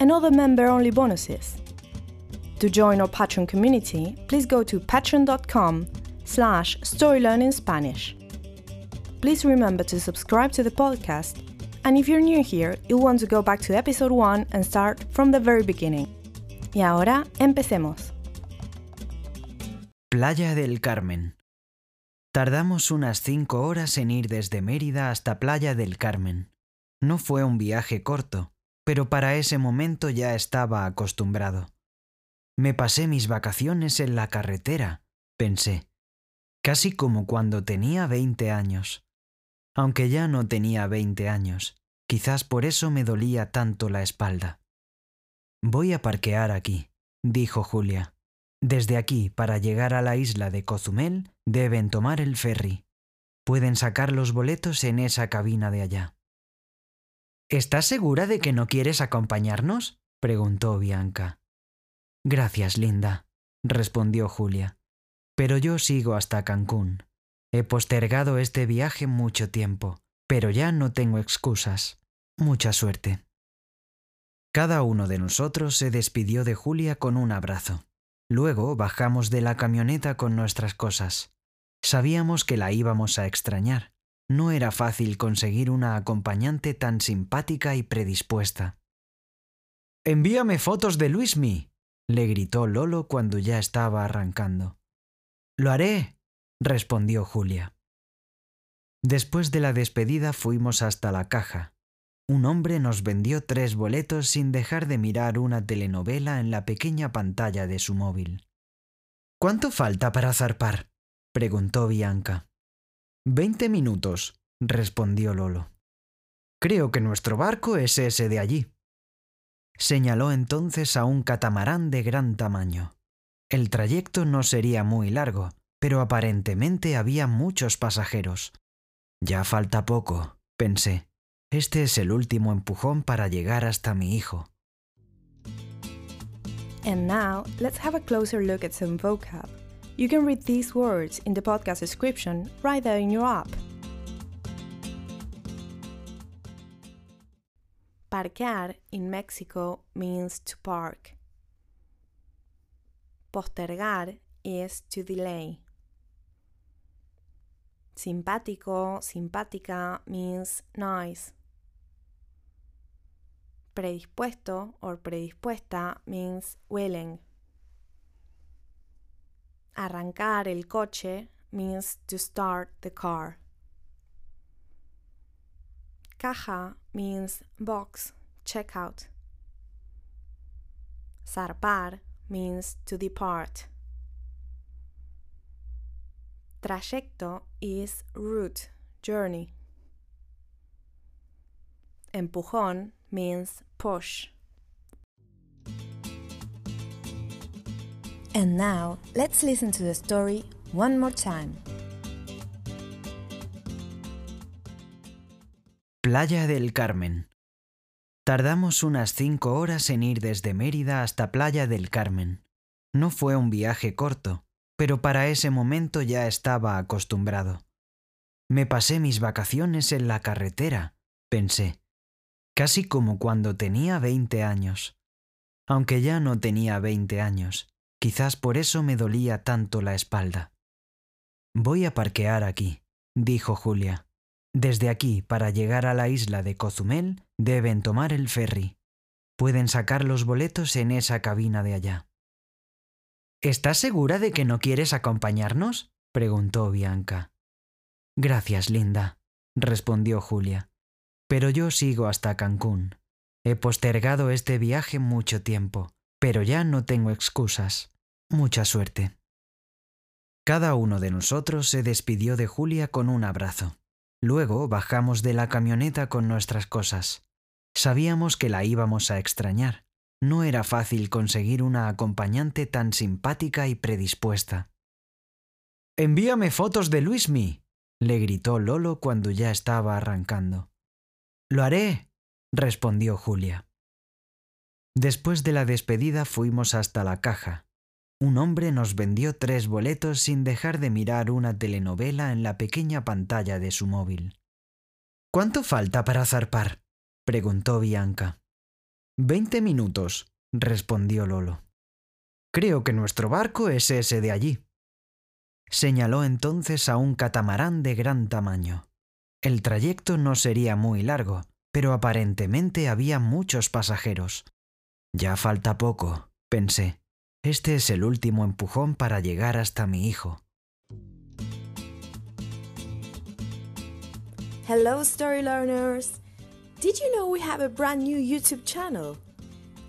and other member-only bonuses. To join our Patreon community, please go to patreon.com slash storylearningspanish. Please remember to subscribe to the podcast, and if you're new here, you'll want to go back to episode 1 and start from the very beginning. Y ahora, empecemos. Playa del Carmen. Tardamos unas cinco horas en ir desde Mérida hasta Playa del Carmen. No fue un viaje corto, pero para ese momento ya estaba acostumbrado. Me pasé mis vacaciones en la carretera, pensé, casi como cuando tenía veinte años. Aunque ya no tenía veinte años, quizás por eso me dolía tanto la espalda. Voy a parquear aquí, dijo Julia. Desde aquí, para llegar a la isla de Cozumel, deben tomar el ferry. Pueden sacar los boletos en esa cabina de allá. ¿Estás segura de que no quieres acompañarnos? preguntó Bianca. Gracias, Linda, respondió Julia. Pero yo sigo hasta Cancún. He postergado este viaje mucho tiempo, pero ya no tengo excusas. Mucha suerte. Cada uno de nosotros se despidió de Julia con un abrazo. Luego bajamos de la camioneta con nuestras cosas. Sabíamos que la íbamos a extrañar. No era fácil conseguir una acompañante tan simpática y predispuesta. Envíame fotos de Luismi, le gritó Lolo cuando ya estaba arrancando. Lo haré, respondió Julia. Después de la despedida fuimos hasta la caja. Un hombre nos vendió tres boletos sin dejar de mirar una telenovela en la pequeña pantalla de su móvil. ¿Cuánto falta para zarpar? preguntó Bianca. Veinte minutos, respondió Lolo. Creo que nuestro barco es ese de allí. Señaló entonces a un catamarán de gran tamaño. El trayecto no sería muy largo, pero aparentemente había muchos pasajeros. Ya falta poco, pensé. Este es el último empujón para llegar hasta mi hijo. And now, let's have a closer look at some vocab. You can read these words in the podcast description right there in your app. Parquear in Mexico means to park. Postergar is to delay. Simpático, simpática means nice. Predispuesto or predispuesta means willing. Arrancar el coche means to start the car. Caja means box, checkout. Zarpar means to depart. Trayecto is route, journey. Empujón means push. And now, let's listen to the story one more time. Playa del Carmen. Tardamos unas cinco horas en ir desde Mérida hasta Playa del Carmen. No fue un viaje corto, pero para ese momento ya estaba acostumbrado. Me pasé mis vacaciones en la carretera, pensé, casi como cuando tenía veinte años. Aunque ya no tenía veinte años, quizás por eso me dolía tanto la espalda. Voy a parquear aquí, dijo Julia. Desde aquí, para llegar a la isla de Cozumel, deben tomar el ferry. Pueden sacar los boletos en esa cabina de allá. ¿Estás segura de que no quieres acompañarnos? preguntó Bianca. Gracias, Linda, respondió Julia. Pero yo sigo hasta Cancún. He postergado este viaje mucho tiempo, pero ya no tengo excusas. Mucha suerte. Cada uno de nosotros se despidió de Julia con un abrazo. Luego bajamos de la camioneta con nuestras cosas. Sabíamos que la íbamos a extrañar. No era fácil conseguir una acompañante tan simpática y predispuesta. Envíame fotos de Luismi, le gritó Lolo cuando ya estaba arrancando. Lo haré, respondió Julia. Después de la despedida fuimos hasta la caja. Un hombre nos vendió tres boletos sin dejar de mirar una telenovela en la pequeña pantalla de su móvil. ¿Cuánto falta para zarpar? preguntó Bianca. Veinte minutos, respondió Lolo. Creo que nuestro barco es ese de allí. Señaló entonces a un catamarán de gran tamaño. El trayecto no sería muy largo, pero aparentemente había muchos pasajeros. Ya falta poco, pensé. Este es el último empujón para llegar hasta mi hijo. Hello, story learners! Did you know we have a brand new YouTube channel?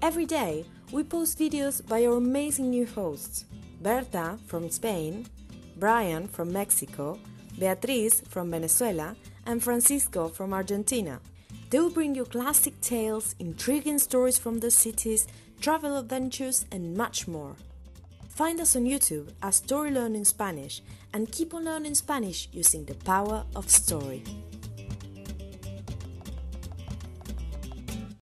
Every day, we post videos by our amazing new hosts Berta from Spain, Brian from Mexico, Beatriz from Venezuela, and Francisco from Argentina. They will bring you classic tales, intriguing stories from the cities, travel adventures, and much more. Find us on YouTube as Story Learning Spanish and keep on learning Spanish using the power of story.